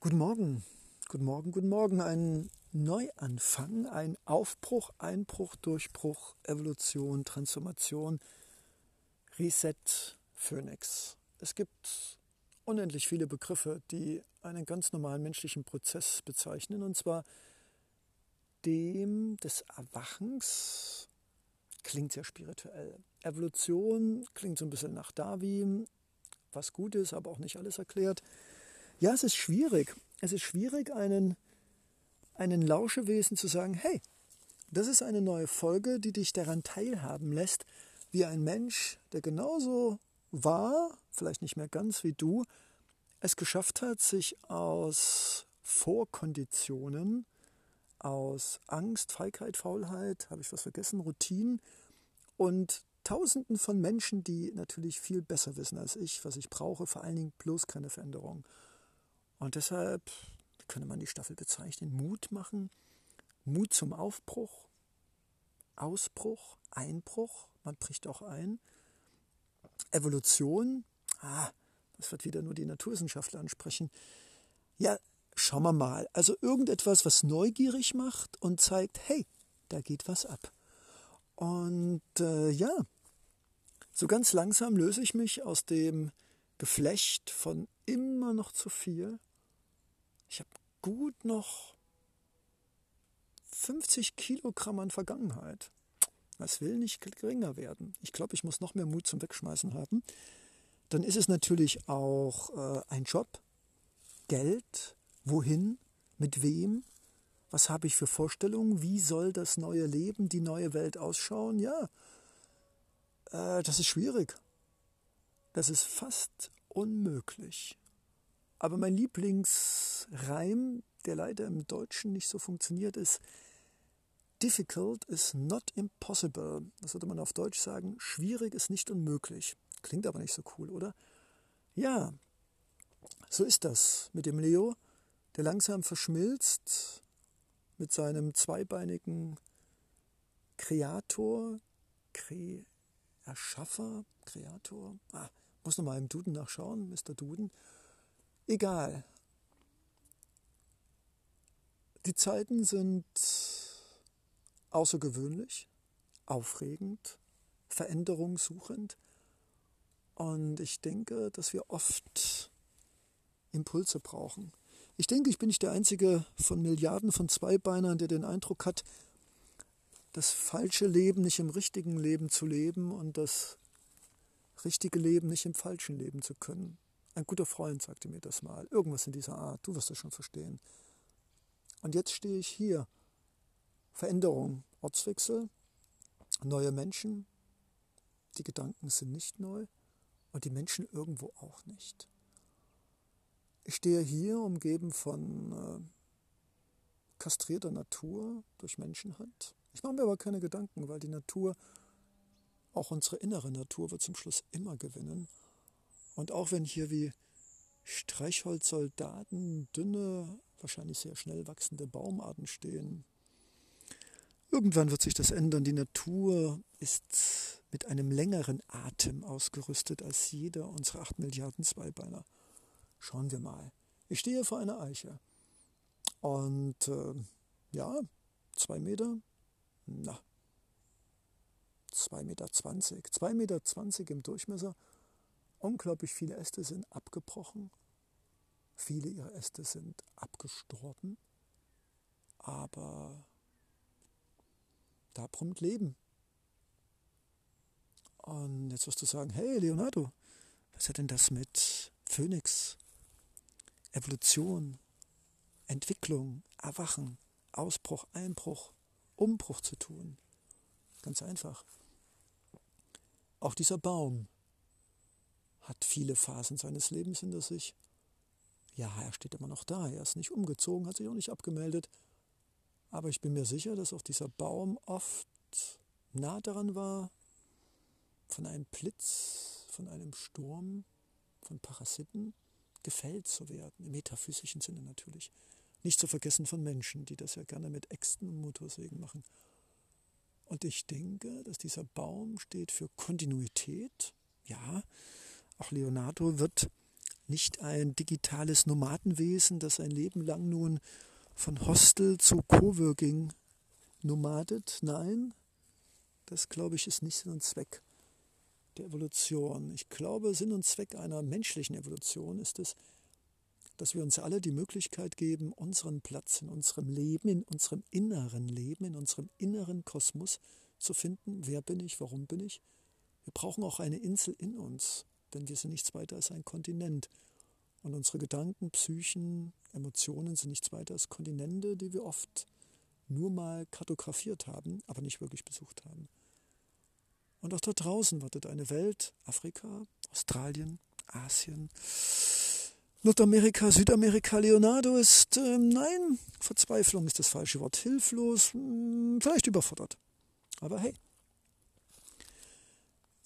Guten Morgen, guten Morgen, guten Morgen. Ein Neuanfang, ein Aufbruch, Einbruch, Durchbruch, Evolution, Transformation, Reset, Phoenix. Es gibt unendlich viele Begriffe, die einen ganz normalen menschlichen Prozess bezeichnen, und zwar dem des Erwachens. Klingt sehr spirituell. Evolution klingt so ein bisschen nach Darwin, was gut ist, aber auch nicht alles erklärt. Ja, es ist schwierig. Es ist schwierig, einen, einen Lauschewesen zu sagen, hey, das ist eine neue Folge, die dich daran teilhaben lässt, wie ein Mensch, der genauso war, vielleicht nicht mehr ganz wie du, es geschafft hat, sich aus Vorkonditionen, aus Angst, Feigheit, Faulheit, habe ich was vergessen, Routinen und Tausenden von Menschen, die natürlich viel besser wissen als ich, was ich brauche, vor allen Dingen bloß keine Veränderung. Und deshalb könnte man die Staffel bezeichnen, Mut machen, Mut zum Aufbruch, Ausbruch, Einbruch, man bricht auch ein, Evolution, ah, das wird wieder nur die Naturwissenschaftler ansprechen. Ja, schauen wir mal. Also irgendetwas, was neugierig macht und zeigt, hey, da geht was ab. Und äh, ja, so ganz langsam löse ich mich aus dem Geflecht von immer noch zu viel. Ich habe gut noch 50 Kilogramm an Vergangenheit. Das will nicht geringer werden. Ich glaube, ich muss noch mehr Mut zum Wegschmeißen haben. Dann ist es natürlich auch äh, ein Job, Geld, wohin, mit wem, was habe ich für Vorstellungen, wie soll das neue Leben, die neue Welt ausschauen? Ja, äh, das ist schwierig. Das ist fast unmöglich. Aber mein Lieblingsreim, der leider im Deutschen nicht so funktioniert, ist Difficult is not impossible. Das würde man auf Deutsch sagen. Schwierig ist nicht unmöglich. Klingt aber nicht so cool, oder? Ja, so ist das mit dem Leo, der langsam verschmilzt mit seinem zweibeinigen Kreator, Kre Erschaffer, Kreator. Ah, muss noch mal im Duden nachschauen, Mr. Duden. Egal. Die Zeiten sind außergewöhnlich, aufregend, veränderungssuchend. Und ich denke, dass wir oft Impulse brauchen. Ich denke, ich bin nicht der einzige von Milliarden von Zweibeinern, der den Eindruck hat, das falsche Leben nicht im richtigen Leben zu leben und das richtige Leben nicht im falschen Leben zu können. Ein guter Freund sagte mir das mal. Irgendwas in dieser Art. Du wirst das schon verstehen. Und jetzt stehe ich hier. Veränderung, Ortswechsel, neue Menschen. Die Gedanken sind nicht neu und die Menschen irgendwo auch nicht. Ich stehe hier umgeben von äh, kastrierter Natur durch Menschenhand. Ich mache mir aber keine Gedanken, weil die Natur, auch unsere innere Natur, wird zum Schluss immer gewinnen. Und auch wenn hier wie Streichholzsoldaten dünne, wahrscheinlich sehr schnell wachsende Baumarten stehen, irgendwann wird sich das ändern. Die Natur ist mit einem längeren Atem ausgerüstet als jeder unserer acht Milliarden Zweibeiner. Schauen wir mal. Ich stehe vor einer Eiche. Und äh, ja, zwei Meter, na, zwei Meter. zwanzig, zwei Meter zwanzig im Durchmesser. Unglaublich viele Äste sind abgebrochen. Viele ihrer Äste sind abgestorben. Aber da brummt Leben. Und jetzt wirst du sagen, hey Leonardo, was hat denn das mit Phönix, Evolution, Entwicklung, Erwachen, Ausbruch, Einbruch, Umbruch zu tun? Ganz einfach. Auch dieser Baum hat viele Phasen seines Lebens hinter sich. Ja, er steht immer noch da, er ist nicht umgezogen, hat sich auch nicht abgemeldet. Aber ich bin mir sicher, dass auch dieser Baum oft nah daran war, von einem Blitz, von einem Sturm, von Parasiten gefällt zu werden, im metaphysischen Sinne natürlich. Nicht zu vergessen von Menschen, die das ja gerne mit Äxten und Motorsägen machen. Und ich denke, dass dieser Baum steht für Kontinuität. Ja, auch Leonardo wird nicht ein digitales Nomadenwesen, das ein Leben lang nun von Hostel zu Coworking nomadet. Nein, das glaube ich ist nicht Sinn und Zweck der Evolution. Ich glaube, Sinn und Zweck einer menschlichen Evolution ist es, dass wir uns alle die Möglichkeit geben, unseren Platz in unserem Leben, in unserem inneren Leben, in unserem inneren Kosmos zu finden. Wer bin ich? Warum bin ich? Wir brauchen auch eine Insel in uns, denn wir sind nichts weiter als ein Kontinent. Und unsere Gedanken, Psychen, Emotionen sind nichts weiter als Kontinente, die wir oft nur mal kartografiert haben, aber nicht wirklich besucht haben. Und auch da draußen wartet eine Welt, Afrika, Australien, Asien, Nordamerika, Südamerika. Leonardo ist, äh, nein, Verzweiflung ist das falsche Wort, hilflos, mh, hm, vielleicht überfordert. Aber hey,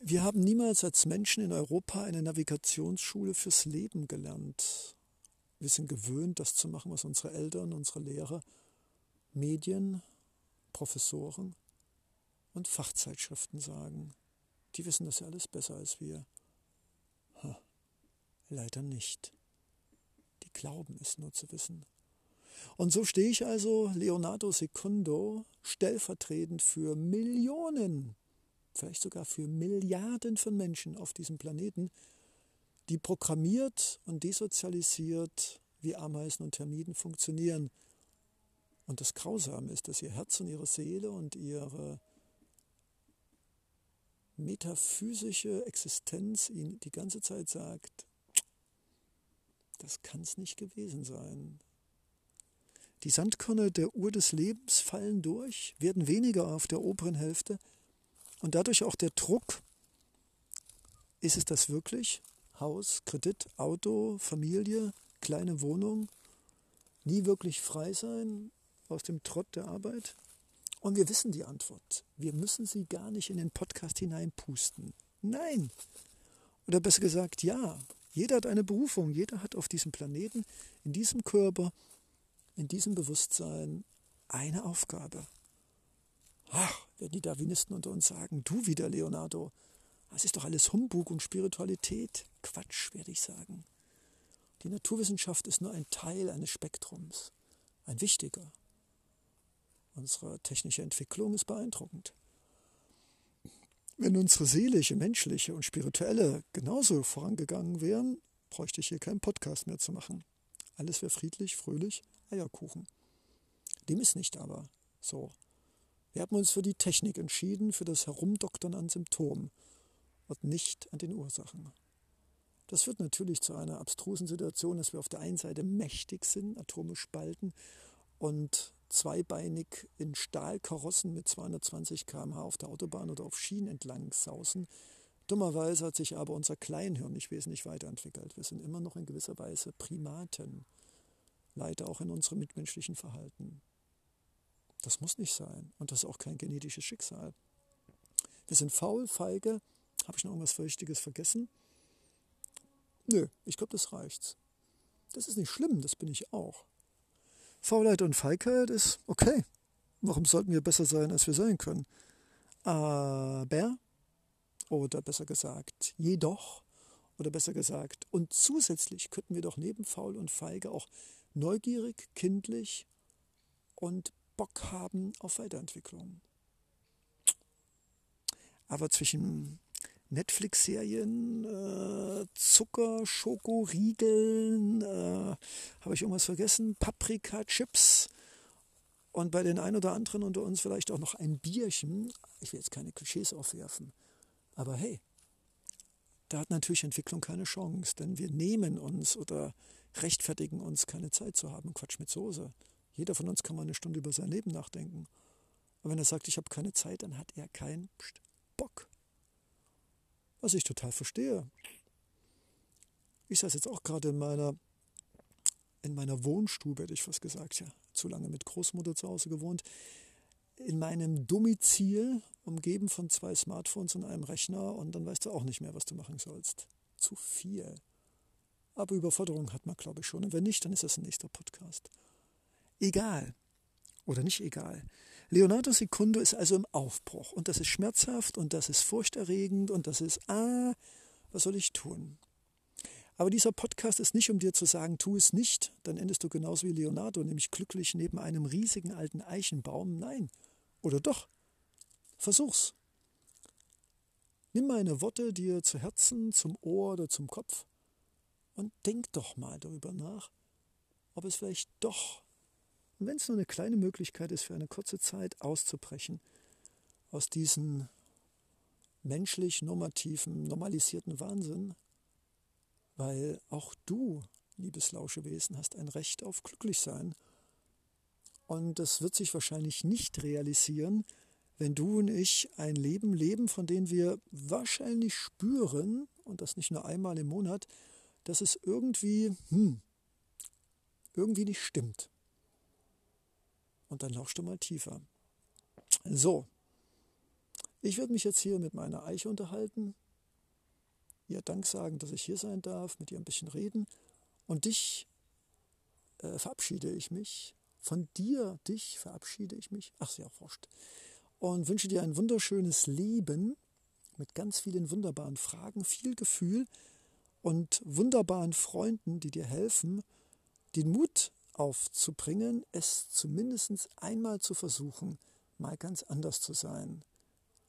wir haben niemals als Menschen in Europa eine Navigationsschule fürs Leben gelernt. Wir sind gewöhnt, das zu machen, was unsere Eltern, unsere Lehrer, Medien, Professoren und Fachzeitschriften sagen. Die wissen das ja alles besser als wir. Ha, leider nicht. Die glauben es nur zu wissen. Und so stehe ich also, Leonardo Secundo, stellvertretend für Millionen vielleicht sogar für Milliarden von Menschen auf diesem Planeten, die programmiert und desozialisiert wie Ameisen und Termiten funktionieren. Und das Grausame ist, dass ihr Herz und ihre Seele und ihre metaphysische Existenz ihnen die ganze Zeit sagt, das kann es nicht gewesen sein. Die Sandkörner der Uhr des Lebens fallen durch, werden weniger auf der oberen Hälfte, und dadurch auch der Druck, ist es das wirklich? Haus, Kredit, Auto, Familie, kleine Wohnung, nie wirklich frei sein aus dem Trott der Arbeit? Und wir wissen die Antwort. Wir müssen sie gar nicht in den Podcast hineinpusten. Nein. Oder besser gesagt, ja. Jeder hat eine Berufung. Jeder hat auf diesem Planeten, in diesem Körper, in diesem Bewusstsein eine Aufgabe. Ach, werden die Darwinisten unter uns sagen, du wieder, Leonardo, das ist doch alles Humbug und Spiritualität. Quatsch, werde ich sagen. Die Naturwissenschaft ist nur ein Teil eines Spektrums, ein wichtiger. Unsere technische Entwicklung ist beeindruckend. Wenn unsere seelische, menschliche und spirituelle genauso vorangegangen wären, bräuchte ich hier keinen Podcast mehr zu machen. Alles wäre friedlich, fröhlich, Eierkuchen. Dem ist nicht aber so. Wir haben uns für die Technik entschieden, für das Herumdoktern an Symptomen und nicht an den Ursachen. Das führt natürlich zu einer abstrusen Situation, dass wir auf der einen Seite mächtig sind, Atome spalten und zweibeinig in Stahlkarossen mit 220 km/h auf der Autobahn oder auf Schienen entlang sausen. Dummerweise hat sich aber unser Kleinhirn nicht wesentlich weiterentwickelt. Wir sind immer noch in gewisser Weise Primaten, leider auch in unserem mitmenschlichen Verhalten. Das muss nicht sein. Und das ist auch kein genetisches Schicksal. Wir sind faul, feige. Habe ich noch irgendwas Wichtiges vergessen? Nö, ich glaube, das reicht. Das ist nicht schlimm, das bin ich auch. Faulheit und Feigheit ist okay. Warum sollten wir besser sein, als wir sein können? Aber, oder besser gesagt, jedoch, oder besser gesagt, und zusätzlich könnten wir doch neben faul und feige auch neugierig, kindlich und Bock haben auf Weiterentwicklung. Aber zwischen Netflix-Serien, äh, Zucker, Schokoriegeln, äh, habe ich irgendwas vergessen, Paprika-Chips und bei den ein oder anderen unter uns vielleicht auch noch ein Bierchen. Ich will jetzt keine Klischees aufwerfen, aber hey, da hat natürlich Entwicklung keine Chance, denn wir nehmen uns oder rechtfertigen uns, keine Zeit zu haben. Quatsch mit Soße. Jeder von uns kann mal eine Stunde über sein Leben nachdenken. Und wenn er sagt, ich habe keine Zeit, dann hat er keinen Bock. Was ich total verstehe. Ich saß jetzt auch gerade in meiner, in meiner Wohnstube, hätte ich fast gesagt, ja, zu lange mit Großmutter zu Hause gewohnt, in meinem Domizil, umgeben von zwei Smartphones und einem Rechner und dann weißt du auch nicht mehr, was du machen sollst. Zu viel. Aber Überforderung hat man, glaube ich, schon. Und wenn nicht, dann ist das ein nächster Podcast egal oder nicht egal. Leonardo Secundo ist also im Aufbruch und das ist schmerzhaft und das ist furchterregend und das ist, ah, was soll ich tun? Aber dieser Podcast ist nicht, um dir zu sagen, tu es nicht, dann endest du genauso wie Leonardo, nämlich glücklich neben einem riesigen alten Eichenbaum. Nein. Oder doch. Versuch's. Nimm meine Worte dir zu Herzen, zum Ohr oder zum Kopf und denk doch mal darüber nach, ob es vielleicht doch, wenn es nur eine kleine Möglichkeit ist, für eine kurze Zeit auszubrechen aus diesem menschlich normativen, normalisierten Wahnsinn, weil auch du, liebes Lauschewesen, hast ein Recht auf Glücklichsein. Und das wird sich wahrscheinlich nicht realisieren, wenn du und ich ein Leben leben, von dem wir wahrscheinlich spüren, und das nicht nur einmal im Monat, dass es irgendwie, hm, irgendwie nicht stimmt. Und dann lauschst du mal tiefer. So, ich werde mich jetzt hier mit meiner Eiche unterhalten, ihr Dank sagen, dass ich hier sein darf, mit ihr ein bisschen reden und dich äh, verabschiede ich mich. Von dir, dich verabschiede ich mich. Ach, sehr wurscht und wünsche dir ein wunderschönes Leben mit ganz vielen wunderbaren Fragen, viel Gefühl und wunderbaren Freunden, die dir helfen, den Mut aufzubringen, es zumindest einmal zu versuchen, mal ganz anders zu sein,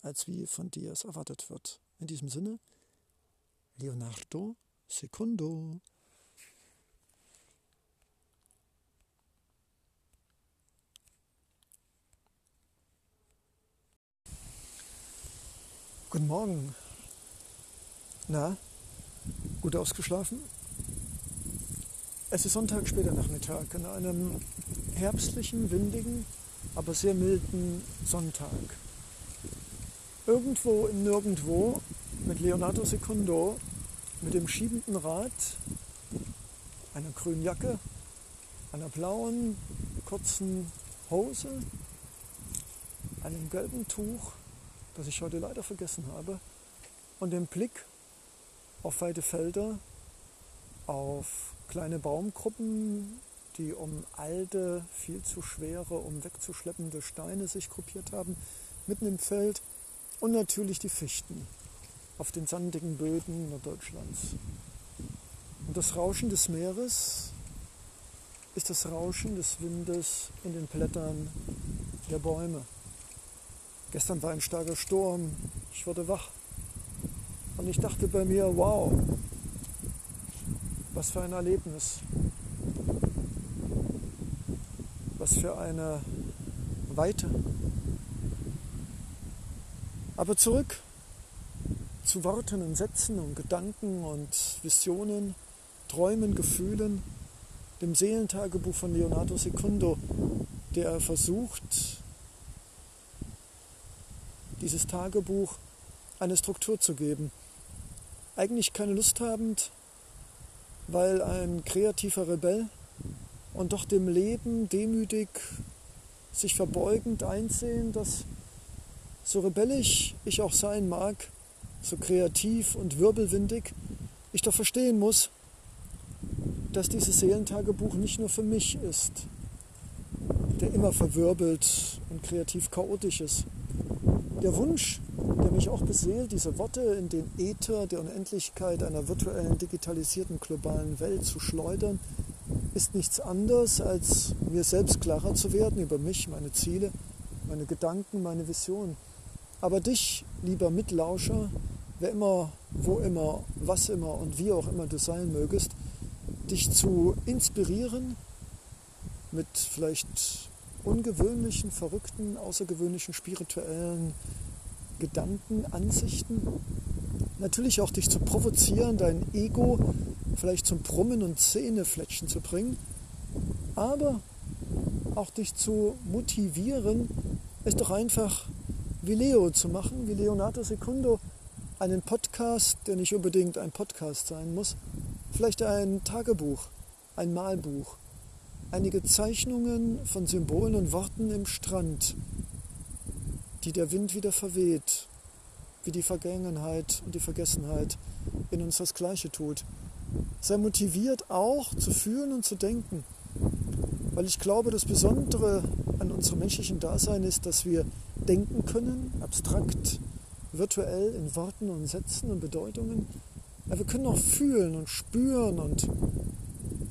als wie von dir es erwartet wird. In diesem Sinne, Leonardo Secundo. Guten Morgen. Na, gut ausgeschlafen? Es ist Sonntag später Nachmittag an einem herbstlichen, windigen, aber sehr milden Sonntag. Irgendwo im Nirgendwo mit Leonardo Secundo, mit dem schiebenden Rad, einer grünen Jacke, einer blauen, kurzen Hose, einem gelben Tuch das ich heute leider vergessen habe, und den Blick auf weite Felder, auf kleine Baumgruppen, die um alte, viel zu schwere, um wegzuschleppende Steine sich gruppiert haben, mitten im Feld und natürlich die Fichten auf den sandigen Böden Norddeutschlands. Und das Rauschen des Meeres ist das Rauschen des Windes in den Blättern der Bäume. Gestern war ein starker Sturm, ich wurde wach und ich dachte bei mir, wow, was für ein Erlebnis, was für eine Weite. Aber zurück zu Worten und Sätzen und Gedanken und Visionen, Träumen, Gefühlen, dem Seelentagebuch von Leonardo Secundo, der versucht, dieses Tagebuch eine Struktur zu geben. Eigentlich keine Lust habend, weil ein kreativer Rebell und doch dem Leben demütig sich verbeugend einsehen, dass so rebellisch ich auch sein mag, so kreativ und wirbelwindig, ich doch verstehen muss, dass dieses Seelentagebuch nicht nur für mich ist, der immer verwirbelt und kreativ chaotisch ist, der Wunsch, der mich auch beseelt, diese Worte in den Äther der Unendlichkeit einer virtuellen, digitalisierten, globalen Welt zu schleudern, ist nichts anderes, als mir selbst klarer zu werden über mich, meine Ziele, meine Gedanken, meine Visionen. Aber dich, lieber Mitlauscher, wer immer, wo immer, was immer und wie auch immer du sein mögest, dich zu inspirieren mit vielleicht ungewöhnlichen, verrückten, außergewöhnlichen, spirituellen Gedanken, Ansichten. Natürlich auch dich zu provozieren, dein Ego vielleicht zum Brummen und Zähnefletschen zu bringen, aber auch dich zu motivieren, es doch einfach wie Leo zu machen, wie Leonardo Secundo, einen Podcast, der nicht unbedingt ein Podcast sein muss, vielleicht ein Tagebuch, ein Malbuch, einige Zeichnungen von Symbolen und Worten im Strand, die der Wind wieder verweht, wie die Vergangenheit und die Vergessenheit in uns das Gleiche tut. Sei motiviert auch zu fühlen und zu denken, weil ich glaube, das Besondere an unserem menschlichen Dasein ist, dass wir denken können, abstrakt, virtuell in Worten und Sätzen und Bedeutungen, Ja, wir können auch fühlen und spüren und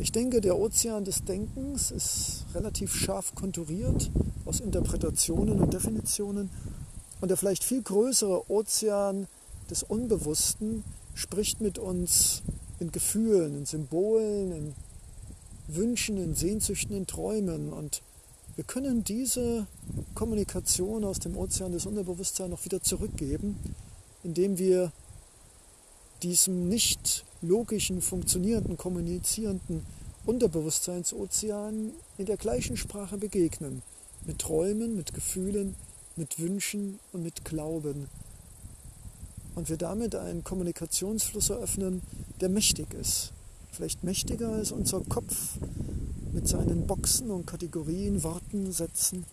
ich denke, der Ozean des Denkens ist relativ scharf konturiert aus Interpretationen und Definitionen und der vielleicht viel größere Ozean des Unbewussten spricht mit uns in Gefühlen, in Symbolen, in Wünschen, in Sehnsüchten, in Träumen. Und wir können diese Kommunikation aus dem Ozean des Unterbewusstseins noch wieder zurückgeben, indem wir diesem nicht logischen, funktionierenden, kommunizierenden Unterbewusstseinsozean in der gleichen Sprache begegnen. Mit Träumen, mit Gefühlen, mit Wünschen und mit Glauben. Und wir damit einen Kommunikationsfluss eröffnen, der mächtig ist. Vielleicht mächtiger als unser Kopf mit seinen Boxen und Kategorien, Worten, Sätzen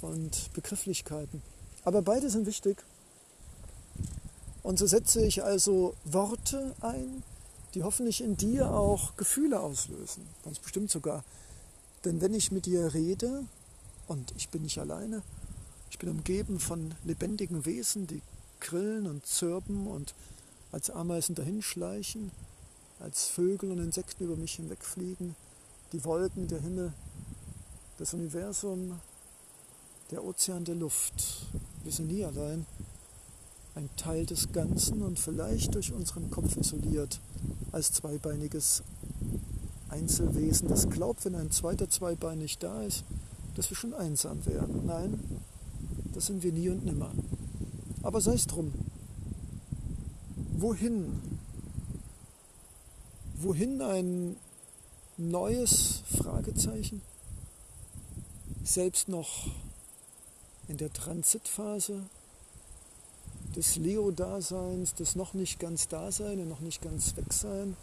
und Begrifflichkeiten. Aber beide sind wichtig. Und so setze ich also Worte ein, die hoffentlich in dir auch Gefühle auslösen. Ganz bestimmt sogar. Denn wenn ich mit dir rede, und ich bin nicht alleine, ich bin umgeben von lebendigen Wesen, die grillen und zirpen und als Ameisen dahinschleichen, als Vögel und Insekten über mich hinwegfliegen, die Wolken, der Himmel, das Universum, der Ozean der Luft. Wir sind nie allein, ein Teil des Ganzen und vielleicht durch unseren Kopf isoliert als zweibeiniges Einzelwesen, das glaubt, wenn ein zweiter Zweibein nicht da ist, dass wir schon einsam wären. Nein, das sind wir nie und nimmer. Aber sei es drum. Wohin? Wohin ein neues Fragezeichen? Selbst noch in der Transitphase des Leo-Daseins, des noch nicht ganz Dasein und noch nicht ganz Wegsein.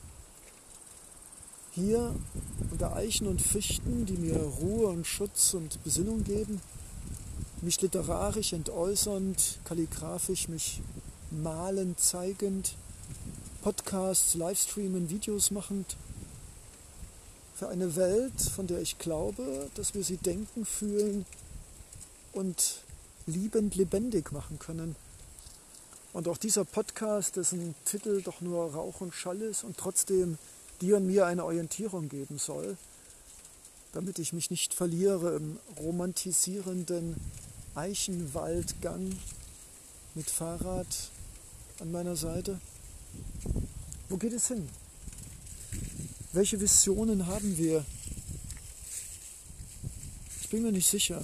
Hier unter Eichen und Fichten, die mir Ruhe und Schutz und Besinnung geben, mich literarisch entäußernd, kalligrafisch mich malend, zeigend, Podcasts, Livestreamen, Videos machend, für eine Welt, von der ich glaube, dass wir sie denken, fühlen und liebend lebendig machen können. Und auch dieser Podcast, dessen Titel doch nur Rauch und Schall ist und trotzdem dir und mir eine Orientierung geben soll, damit ich mich nicht verliere im romantisierenden Eichenwaldgang mit Fahrrad an meiner Seite. Wo geht es hin? Welche Visionen haben wir? Ich bin mir nicht sicher.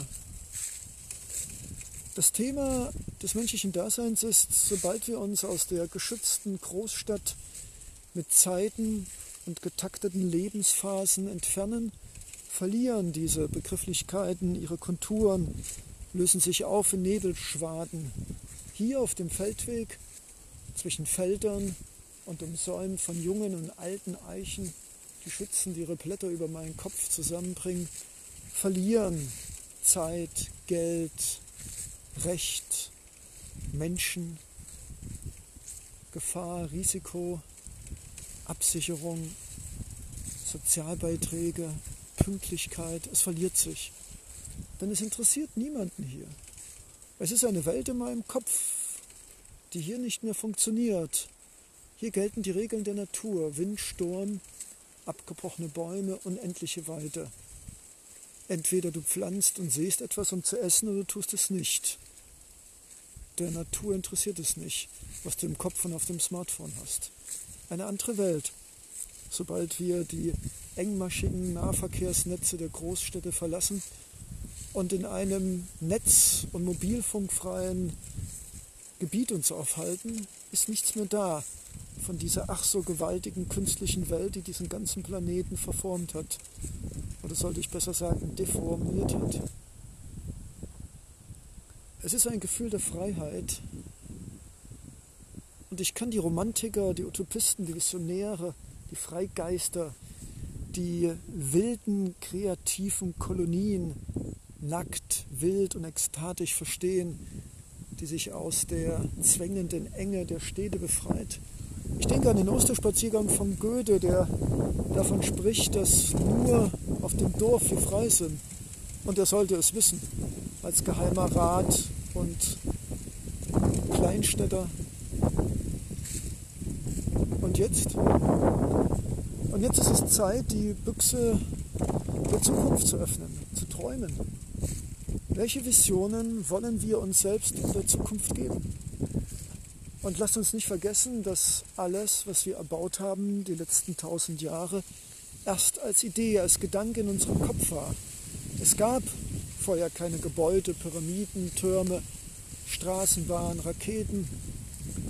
Das Thema des menschlichen Daseins ist, sobald wir uns aus der geschützten Großstadt mit Zeiten und getakteten Lebensphasen entfernen, verlieren diese Begrifflichkeiten ihre Konturen, lösen sich auf in Nebelschwaden. Hier auf dem Feldweg zwischen Feldern und umsäumt von jungen und alten Eichen, die schützen, die ihre Blätter über meinen Kopf zusammenbringen, verlieren Zeit, Geld, Recht, Menschen, Gefahr, Risiko, Absicherung, Sozialbeiträge, Pünktlichkeit, es verliert sich. Denn es interessiert niemanden hier. Es ist eine Welt in meinem Kopf, die hier nicht mehr funktioniert. Hier gelten die Regeln der Natur. Wind, Sturm, abgebrochene Bäume, unendliche Weite. Entweder du pflanzt und siehst etwas, um zu essen, oder du tust es nicht. Der Natur interessiert es nicht, was du im Kopf und auf dem Smartphone hast. Eine andere Welt. Sobald wir die engmaschigen Nahverkehrsnetze der Großstädte verlassen, und in einem netz- und mobilfunkfreien Gebiet uns aufhalten, ist nichts mehr da von dieser ach so gewaltigen künstlichen Welt, die diesen ganzen Planeten verformt hat. Oder sollte ich besser sagen, deformiert hat. Es ist ein Gefühl der Freiheit. Und ich kann die Romantiker, die Utopisten, die Visionäre, die Freigeister, die wilden, kreativen Kolonien nackt, wild und ekstatisch verstehen, die sich aus der zwängenden Enge der Städte befreit. Ich denke an den Osterspaziergang von Goethe, der davon spricht, dass nur auf dem Dorf wir frei sind. Und er sollte es wissen, als geheimer Rat und Kleinstädter. jetzt. Und jetzt ist es Zeit, die Büchse der Zukunft zu öffnen, zu träumen. Welche Visionen wollen wir uns selbst in der Zukunft geben? Und lasst uns nicht vergessen, dass alles, was wir erbaut haben, die letzten tausend Jahre, erst als Idee, als Gedanke in unserem Kopf war. Es gab vorher keine Gebäude, Pyramiden, Türme, Straßenbahnen, Raketen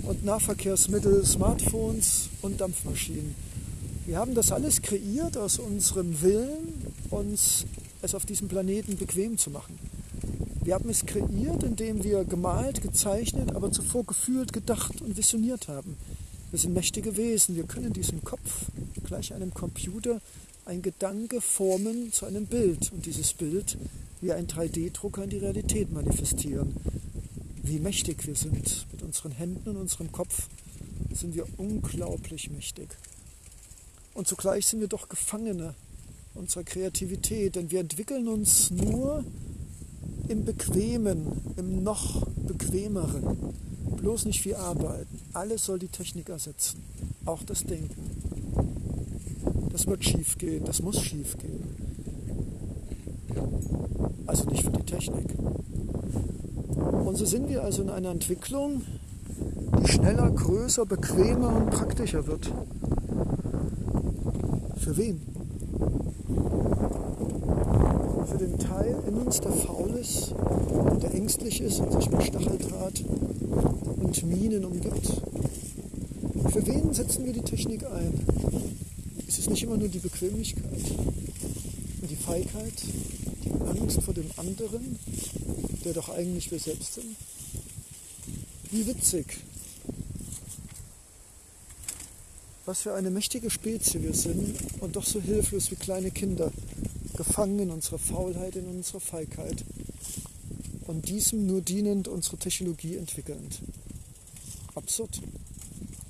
und Nahverkehrsmittel, Smartphones und Dampfmaschinen. Wir haben das alles kreiert aus unserem Willen, uns es auf diesem Planeten bequem zu machen. Wir haben es kreiert, indem wir gemalt, gezeichnet, aber zuvor gefühlt, gedacht und visioniert haben. Wir sind mächtige Wesen. Wir können diesem Kopf, gleich einem Computer, ein Gedanke formen zu einem Bild und dieses Bild wie ein 3D-Drucker in die Realität manifestieren. Wie mächtig wir sind mit unseren Händen und unserem Kopf, sind wir unglaublich mächtig. Und zugleich sind wir doch Gefangene unserer Kreativität, denn wir entwickeln uns nur im Bequemen, im noch bequemeren. Bloß nicht viel arbeiten. Alles soll die Technik ersetzen. Auch das Denken. Das wird schief gehen, das muss schief gehen. Also nicht für die Technik. Und so sind wir also in einer Entwicklung, die schneller, größer, bequemer und praktischer wird. Für wen? Für den Teil in uns, der faul ist, der ängstlich ist und sich mit Stacheldraht und Minen umgibt. Für wen setzen wir die Technik ein? Ist es nicht immer nur die Bequemlichkeit und die Feigheit, Angst vor dem anderen, der doch eigentlich wir selbst sind? Wie witzig, was für eine mächtige Spezie wir sind und doch so hilflos wie kleine Kinder, gefangen in unserer Faulheit, in unserer Feigheit und diesem nur dienend unsere Technologie entwickelnd. Absurd,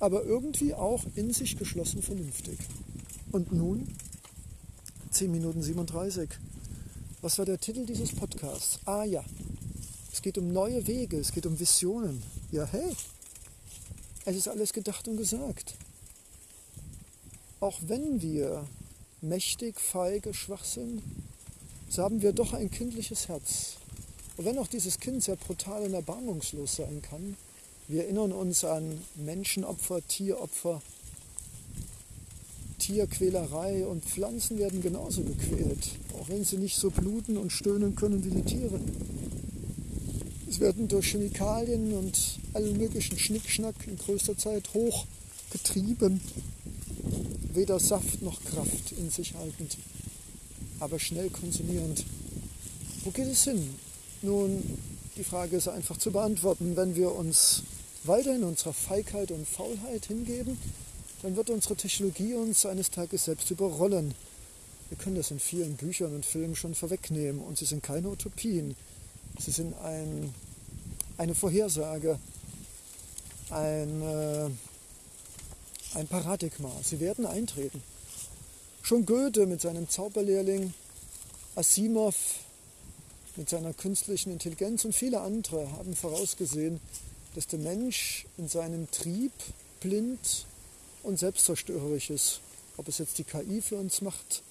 aber irgendwie auch in sich geschlossen vernünftig. Und nun 10 Minuten 37. Was war der Titel dieses Podcasts? Ah ja, es geht um neue Wege, es geht um Visionen. Ja, hey, es ist alles gedacht und gesagt auch wenn wir mächtig, feige, schwach sind, so haben wir doch ein kindliches Herz. Und wenn auch dieses Kind sehr brutal und erbarmungslos sein kann, wir erinnern uns an Menschenopfer, Tieropfer, Tierquälerei und Pflanzen werden genauso gequält, auch wenn sie nicht so bluten und stöhnen können wie die Tiere. Es werden durch Chemikalien und allen möglichen Schnickschnack in größter Zeit hochgetrieben weder Saft noch Kraft in sich haltend, aber schnell konsumierend. Wo geht es hin? Nun, die Frage ist einfach zu beantworten. Wenn wir uns weiter in unserer Feigheit und Faulheit hingeben, dann wird unsere Technologie uns eines Tages selbst überrollen. Wir können das in vielen Büchern und Filmen schon vorwegnehmen und sie sind keine Utopien. Sie sind ein, eine Vorhersage, ein, äh, ein Paradigma. Sie werden eintreten. Schon Goethe mit seinem Zauberlehrling, Asimov mit seiner künstlichen Intelligenz und viele andere haben vorausgesehen, dass der Mensch in seinem Trieb blind und selbstzerstörerisch ist. Ob es jetzt die KI für uns macht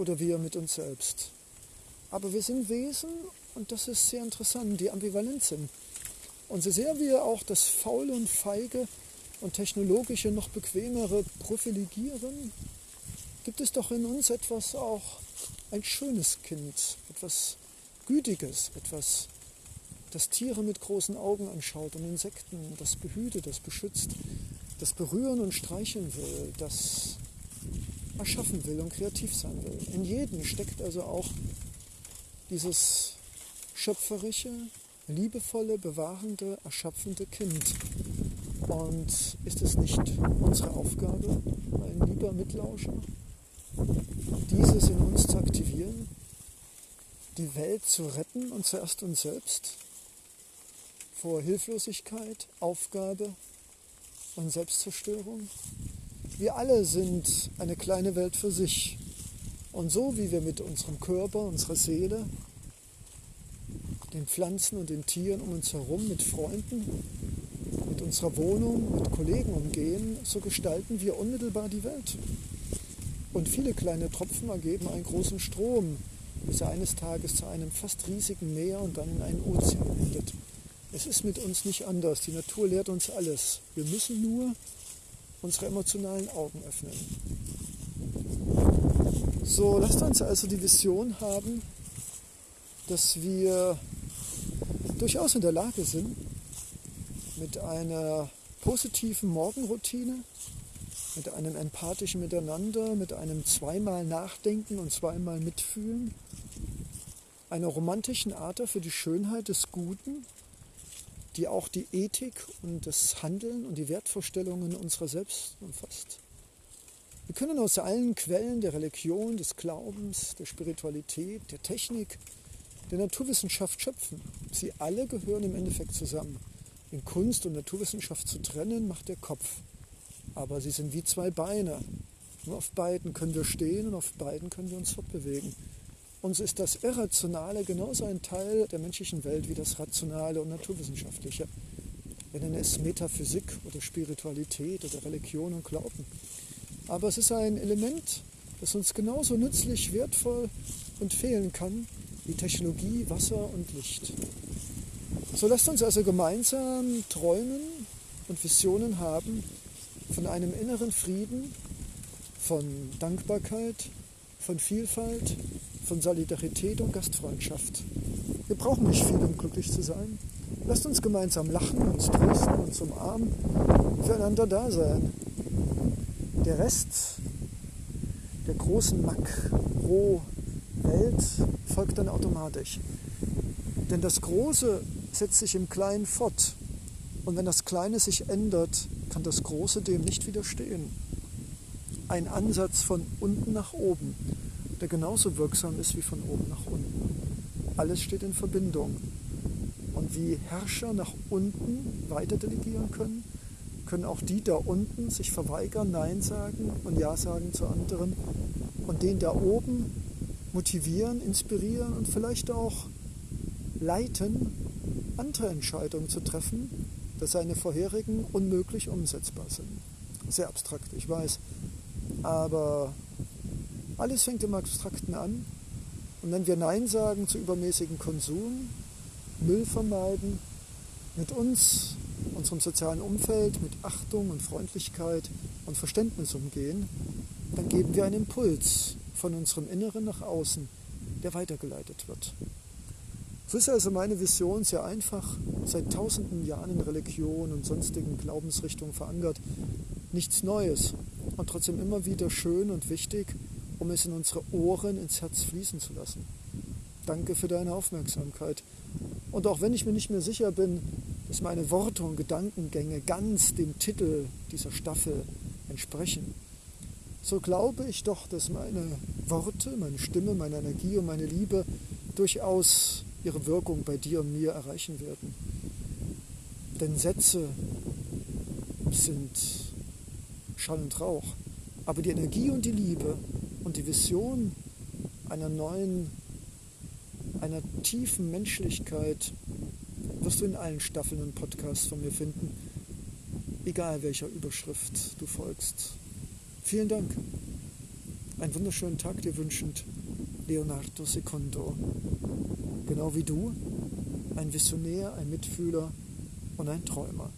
oder wir mit uns selbst. Aber wir sind Wesen, und das ist sehr interessant, die ambivalent sind. Und so sehr wir auch das Faule und Feige und technologische noch bequemere privilegieren, gibt es doch in uns etwas auch ein schönes Kind, etwas Gütiges, etwas, das Tiere mit großen Augen anschaut und Insekten, das behütet, das beschützt, das berühren und streicheln will, das erschaffen will und kreativ sein will. In jedem steckt also auch dieses schöpferische, liebevolle, bewahrende, erschaffende Kind. Und ist es nicht unsere Aufgabe, mein lieber Mitlauscher, dieses in uns zu aktivieren, die Welt zu retten und zuerst uns selbst vor Hilflosigkeit, Aufgabe und Selbstzerstörung? Wir alle sind eine kleine Welt für sich. Und so wie wir mit unserem Körper, unserer Seele, den Pflanzen und den Tieren um uns herum, mit Freunden, mit unserer Wohnung, mit Kollegen umgehen, so gestalten wir unmittelbar die Welt. Und viele kleine Tropfen ergeben einen großen Strom, bis er eines Tages zu einem fast riesigen Meer und dann in einen Ozean endet. Es ist mit uns nicht anders. Die Natur lehrt uns alles. Wir müssen nur unsere emotionalen Augen öffnen. So, lasst uns also die Vision haben, dass wir durchaus in der Lage sind, mit einer positiven Morgenroutine, mit einem empathischen Miteinander, mit einem zweimal Nachdenken und zweimal Mitfühlen, einer romantischen Ader für die Schönheit des Guten, die auch die Ethik und das Handeln und die Wertvorstellungen unserer selbst umfasst. Wir können aus allen Quellen der Religion, des Glaubens, der Spiritualität, der Technik, der Naturwissenschaft schöpfen. Sie alle gehören im Endeffekt zusammen. In Kunst und Naturwissenschaft zu trennen, macht der Kopf. Aber sie sind wie zwei Beine. Nur auf beiden können wir stehen und auf beiden können wir uns fortbewegen. Uns ist das Irrationale genauso ein Teil der menschlichen Welt wie das Rationale und Naturwissenschaftliche. Wir nennen es Metaphysik oder Spiritualität oder Religion und Glauben. Aber es ist ein Element, das uns genauso nützlich, wertvoll und fehlen kann wie Technologie, Wasser und Licht. So lasst uns also gemeinsam träumen und Visionen haben von einem inneren Frieden, von Dankbarkeit, von Vielfalt, von Solidarität und Gastfreundschaft. Wir brauchen nicht viel, um glücklich zu sein. Lasst uns gemeinsam lachen, uns trösten, uns umarmen, füreinander da sein. Der Rest der großen Makro-Welt folgt dann automatisch. Denn das Große setzt sich im Kleinen fort. Und wenn das Kleine sich ändert, kann das Große dem nicht widerstehen. Ein Ansatz von unten nach oben, der genauso wirksam ist wie von oben nach unten. Alles steht in Verbindung. Und wie Herrscher nach unten weiter delegieren können, können auch die da unten sich verweigern, Nein sagen und Ja sagen zu anderen und den da oben motivieren, inspirieren und vielleicht auch leiten, andere Entscheidungen zu treffen, dass seine vorherigen unmöglich umsetzbar sind. Sehr abstrakt, ich weiß. Aber alles fängt im Abstrakten an. Und wenn wir Nein sagen zu übermäßigen Konsum, Müll vermeiden, mit uns, unserem sozialen Umfeld, mit Achtung und Freundlichkeit und Verständnis umgehen, dann geben wir einen Impuls von unserem Inneren nach außen, der weitergeleitet wird. So ist also meine Vision sehr einfach, seit tausenden Jahren in Religion und sonstigen Glaubensrichtungen verankert. Nichts Neues und trotzdem immer wieder schön und wichtig, um es in unsere Ohren, ins Herz fließen zu lassen. Danke für deine Aufmerksamkeit. Und auch wenn ich mir nicht mehr sicher bin, dass meine Worte und Gedankengänge ganz dem Titel dieser Staffel entsprechen, so glaube ich doch, dass meine Worte, meine Stimme, meine Energie und meine Liebe durchaus ihre Wirkung bei dir und mir erreichen werden. Denn Sätze sind Schall und Rauch, aber die Energie und die Liebe und die Vision einer neuen, einer tiefen Menschlichkeit wirst du in allen Staffeln und Podcasts von mir finden, egal welcher Überschrift du folgst. Vielen Dank. Einen wunderschönen Tag dir wünschend, Leonardo Secondo genau wie du, ein Visionär, ein Mitfühler und ein Träumer.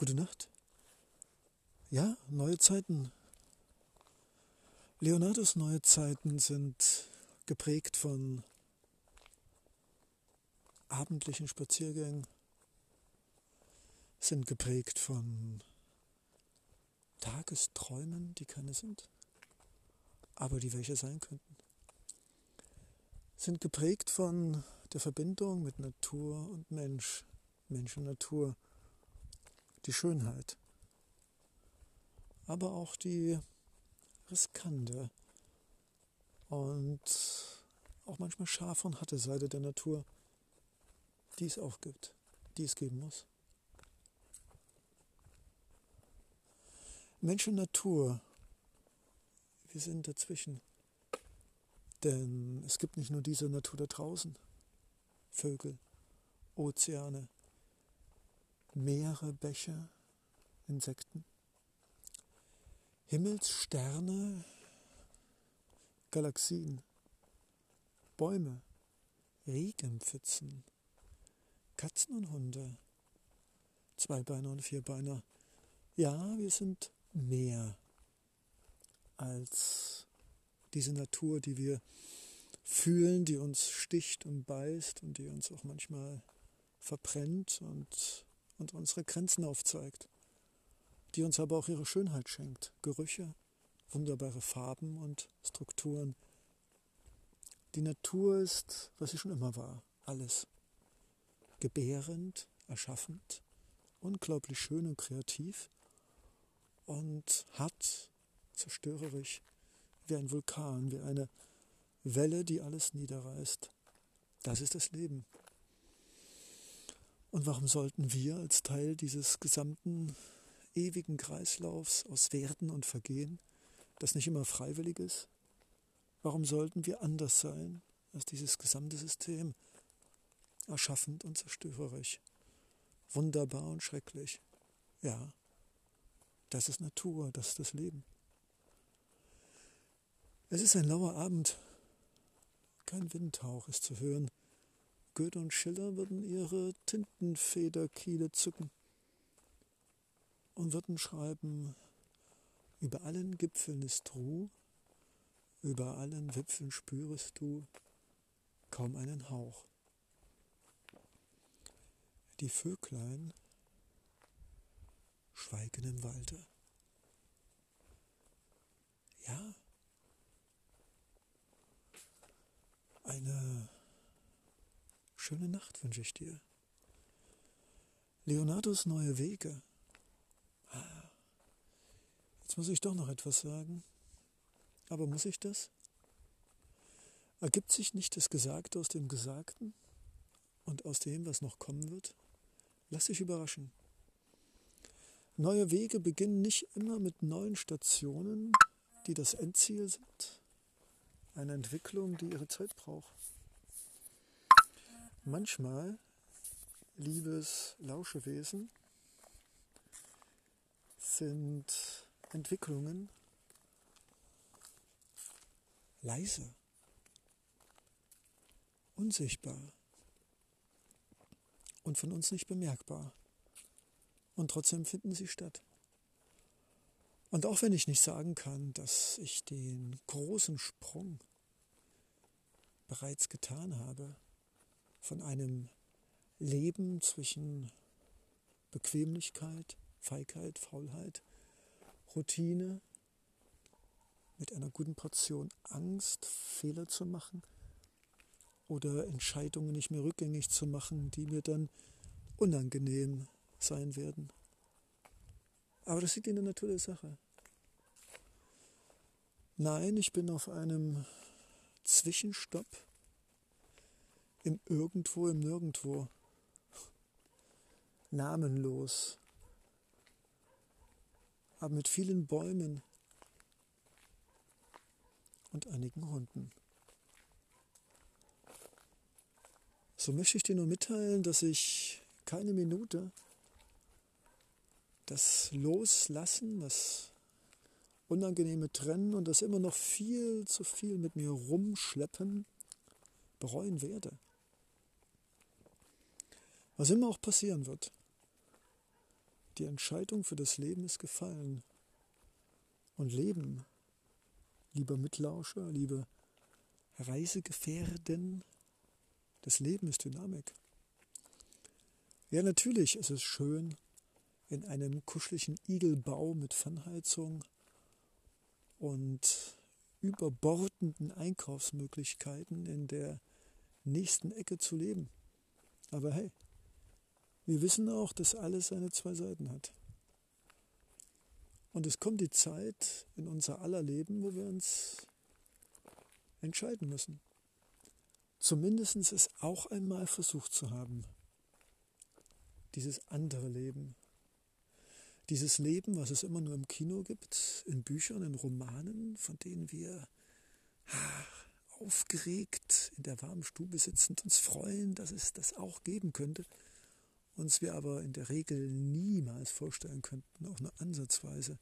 Gute Nacht. Ja, neue Zeiten. Leonardos neue Zeiten sind geprägt von abendlichen Spaziergängen, sind geprägt von Tagesträumen, die keine sind, aber die welche sein könnten, sind geprägt von der Verbindung mit Natur und Mensch, Mensch und Natur, die Schönheit, aber auch die riskante und auch manchmal scharfe und harte Seite der Natur, die es auch gibt, die es geben muss. Mensch und Natur, wir sind dazwischen. Denn es gibt nicht nur diese Natur da draußen, Vögel, Ozeane, Meere, Bäche, Insekten, Himmelssterne, Galaxien, Bäume, Regenpfützen, Katzen und Hunde, Zweibeiner und Vierbeiner. Ja, wir sind mehr als diese Natur, die wir fühlen, die uns sticht und beißt und die uns auch manchmal verbrennt und, und unsere Grenzen aufzeigt, die uns aber auch ihre Schönheit schenkt, Gerüche, wunderbare Farben und Strukturen. Die Natur ist, was sie schon immer war, alles. Gebärend, erschaffend, unglaublich schön und kreativ und hart, zerstörerisch, wie ein Vulkan, wie eine Welle, die alles niederreißt. Das ist das Leben. Und warum sollten wir als Teil dieses gesamten ewigen Kreislaufs aus Werden und Vergehen, das nicht immer freiwillig ist, warum sollten wir anders sein als dieses gesamte System, erschaffend und zerstörerisch, wunderbar und schrecklich? Ja, das ist Natur, das ist das Leben. Es ist ein lauer Abend. Kein Windhauch ist zu hören. Goethe und Schiller würden ihre Tintenfederkiele zücken und würden schreiben, über allen Gipfeln ist Ruh, über allen Wipfeln spürest du kaum einen Hauch. Die Vöglein schweigen im Walde. Ja, eine schöne Nacht wünsche ich dir. Leonardos neue Wege. Jetzt muss ich doch noch etwas sagen. Aber muss ich das? Ergibt sich nicht das Gesagte aus dem Gesagten und aus dem, was noch kommen wird? Lass dich überraschen. Neue Wege beginnen nicht immer mit neuen Stationen, die das Endziel sind. Eine Entwicklung, die ihre Zeit braucht. Manchmal, liebes Lauschewesen, sind Entwicklungen leise, unsichtbar und von uns nicht bemerkbar und trotzdem finden sie statt. Und auch wenn ich nicht sagen kann, dass ich den großen Sprung bereits getan habe von einem Leben zwischen Bequemlichkeit, Feigheit, Faulheit, Routine, mit einer guten Portion Angst, Fehler zu machen oder Entscheidungen nicht mehr rückgängig zu machen, die mir dann unangenehm sein werden. Aber das liegt in der Natur der Sache. Nein, ich bin auf einem Zwischenstopp im Irgendwo, im Nirgendwo. Namenlos. Aber mit vielen Bäumen und einigen Hunden. So möchte ich dir nur mitteilen, dass ich keine Minute das Loslassen, das unangenehme Trennen und das immer noch viel zu viel mit mir rumschleppen bereuen werde. Was immer auch passieren wird, die Entscheidung für das Leben ist gefallen. Und Leben, lieber Mitlauscher, liebe Reisegefährden. Das Leben ist Dynamik. Ja, natürlich ist es schön, in einem kuscheligen Igelbau mit Fernheizung und überbordenden Einkaufsmöglichkeiten in der nächsten Ecke zu leben. Aber hey, wir wissen auch, dass alles seine zwei Seiten hat. Und es kommt die Zeit in unser aller Leben, wo wir uns entscheiden müssen. Zumindest es auch einmal versucht zu haben. Dieses andere Leben. Dieses Leben, was es immer nur im Kino gibt, in Büchern, in Romanen, von denen wir aufgeregt in der warmen Stube sitzend uns freuen, dass es das auch geben könnte, uns wir aber in der Regel niemals vorstellen könnten, auch nur ansatzweise,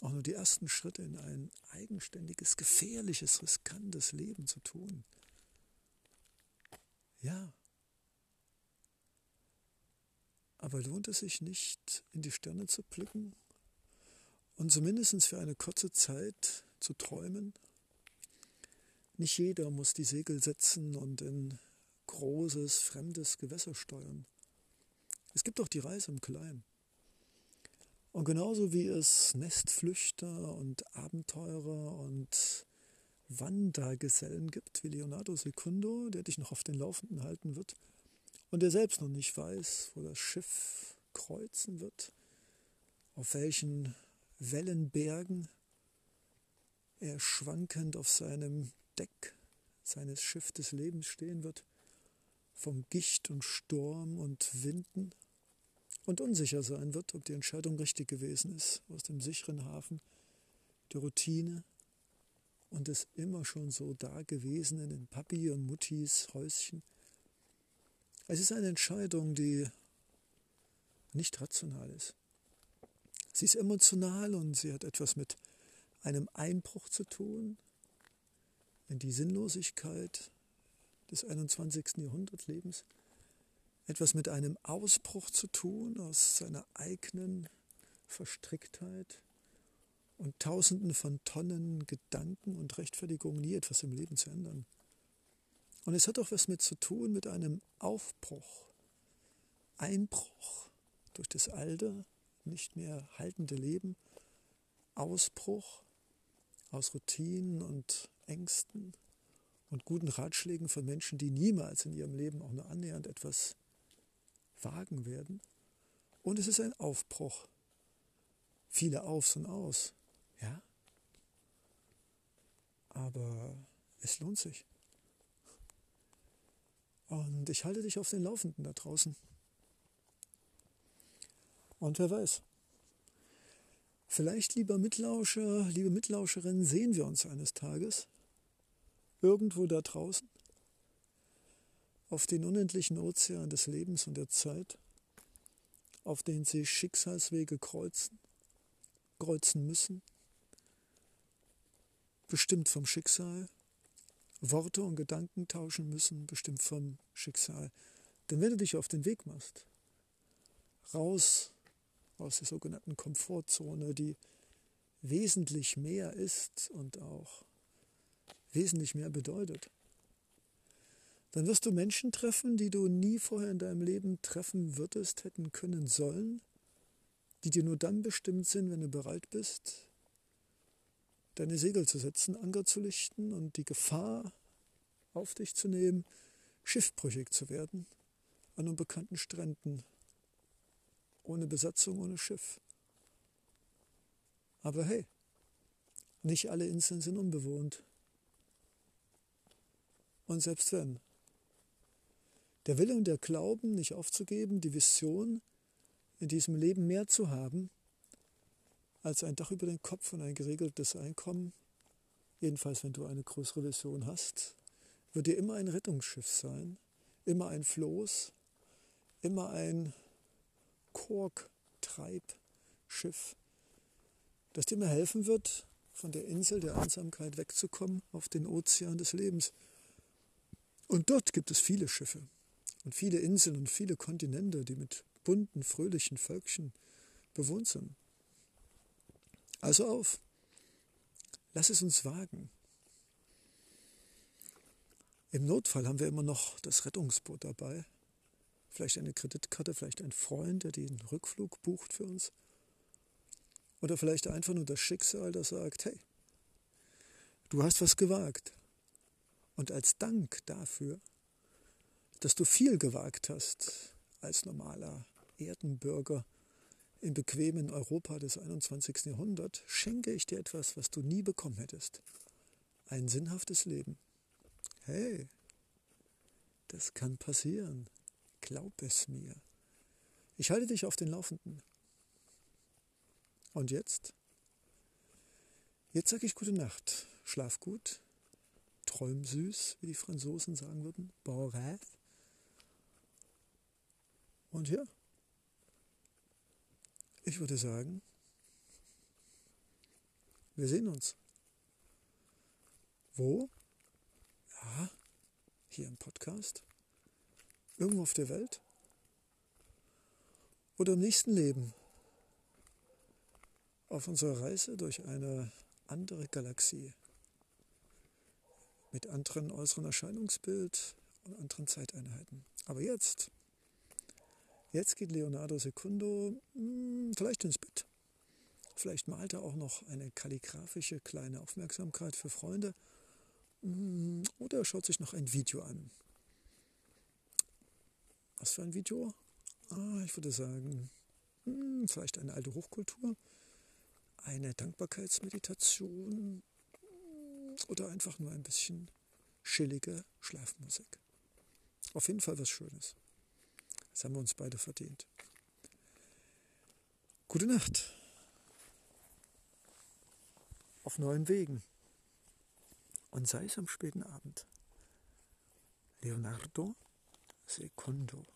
auch nur die ersten Schritte in ein eigenständiges, gefährliches, riskantes Leben zu tun. Ja. Aber lohnt es sich nicht, in die Sterne zu blicken und zumindest für eine kurze Zeit zu träumen? Nicht jeder muss die Segel setzen und in großes, fremdes Gewässer steuern. Es gibt auch die Reise im Kleinen. Und genauso wie es Nestflüchter und Abenteurer und Wandergesellen gibt, wie Leonardo Secundo, der dich noch auf den Laufenden halten wird und der selbst noch nicht weiß, wo das Schiff kreuzen wird, auf welchen Wellenbergen er schwankend auf seinem Deck seines Schiff des Lebens stehen wird, vom Gicht und Sturm und Winden und unsicher sein wird, ob die Entscheidung richtig gewesen ist, aus dem sicheren Hafen, der Routine und des immer schon so Dagewesenen in Papi und Muttis Häuschen. Es ist eine Entscheidung, die nicht rational ist. Sie ist emotional und sie hat etwas mit einem Einbruch zu tun in die Sinnlosigkeit des 21. Jahrhundertlebens etwas mit einem Ausbruch zu tun aus seiner eigenen Verstricktheit und Tausenden von Tonnen Gedanken und Rechtfertigungen, nie etwas im Leben zu ändern. Und es hat auch was mit zu tun mit einem Aufbruch, Einbruch durch das alte, nicht mehr haltende Leben, Ausbruch aus Routinen und Ängsten und guten Ratschlägen von Menschen, die niemals in ihrem Leben auch nur annähernd etwas wagen werden. Und es ist ein Aufbruch. Viele Aufs und Aus. Ja? Aber es lohnt sich. Und ich halte dich auf den Laufenden da draußen. Und wer weiß, vielleicht, lieber Mitlauscher, liebe Mitlauscherin, sehen wir uns eines Tages irgendwo da draußen auf den unendlichen Ozean des Lebens und der Zeit, auf den sie Schicksalswege kreuzen, kreuzen müssen, bestimmt vom Schicksal, Worte und Gedanken tauschen müssen, bestimmt vom Schicksal. Denn wenn du dich auf den Weg machst, raus aus der sogenannten Komfortzone, die wesentlich mehr ist und auch wesentlich mehr bedeutet, dann wirst du Menschen treffen, die du nie vorher in deinem Leben treffen würdest, hätten können sollen, die dir nur dann bestimmt sind, wenn du bereit bist, deine Segel zu setzen, Anker zu lichten und die Gefahr auf dich zu nehmen, schiffbrüchig zu werden an unbekannten Stränden, ohne Besatzung, ohne Schiff. Aber hey, nicht alle Inseln sind unbewohnt. Und selbst wenn, der Wille und der Glauben, nicht aufzugeben, die Vision, in diesem Leben mehr zu haben, als ein Dach über den Kopf und ein geregeltes Einkommen, jedenfalls wenn du eine größere Vision hast, wird dir immer ein Rettungsschiff sein, immer ein Floß, immer ein Korktreibschiff, das dir immer helfen wird, von der Insel der Einsamkeit wegzukommen auf den Ozean des Lebens. Und dort gibt es viele Schiffe und viele Inseln und viele Kontinente, die mit bunten, fröhlichen Völkchen bewohnt sind. Also auf, lass es uns wagen. Im Notfall haben wir immer noch das Rettungsboot dabei. Vielleicht eine Kreditkarte, vielleicht ein Freund, der den Rückflug bucht für uns. Oder vielleicht einfach nur das Schicksal, das sagt, hey, du hast was gewagt. Und als Dank dafür, dass du viel gewagt hast als normaler Erdenbürger im bequemen Europa des 21. Jahrhunderts, schenke ich dir etwas, was du nie bekommen hättest. Ein sinnhaftes Leben. Hey, das kann passieren. Glaub es mir. Ich halte dich auf den Laufenden. Und jetzt? Jetzt sage ich gute Nacht. Schlaf gut. Träum süß, wie die Franzosen sagen würden. Bon rêve. Und ja, ich würde sagen, wir sehen uns. Wo? Ja, hier im Podcast. Irgendwo auf der Welt. Oder im nächsten Leben. Auf unserer Reise durch eine andere Galaxie. Mit anderen äußeren Erscheinungsbild und anderen Zeiteinheiten. Aber jetzt, jetzt geht Leonardo Secundo hm, vielleicht ins Bett. Vielleicht malt er auch noch eine kalligraphische kleine Aufmerksamkeit für Freunde. Hm, oder er schaut sich noch ein Video an. Was für ein Video? Ah, ich würde sagen, hm, vielleicht eine alte Hochkultur, eine Dankbarkeitsmeditation oder einfach nur ein bisschen chillige Schlafmusik. Auf jeden Fall was Schönes. Das haben wir uns beide verdient. Gute Nacht. Auf neuen Wegen. Und sei es am späten Abend. Leonardo Secundo.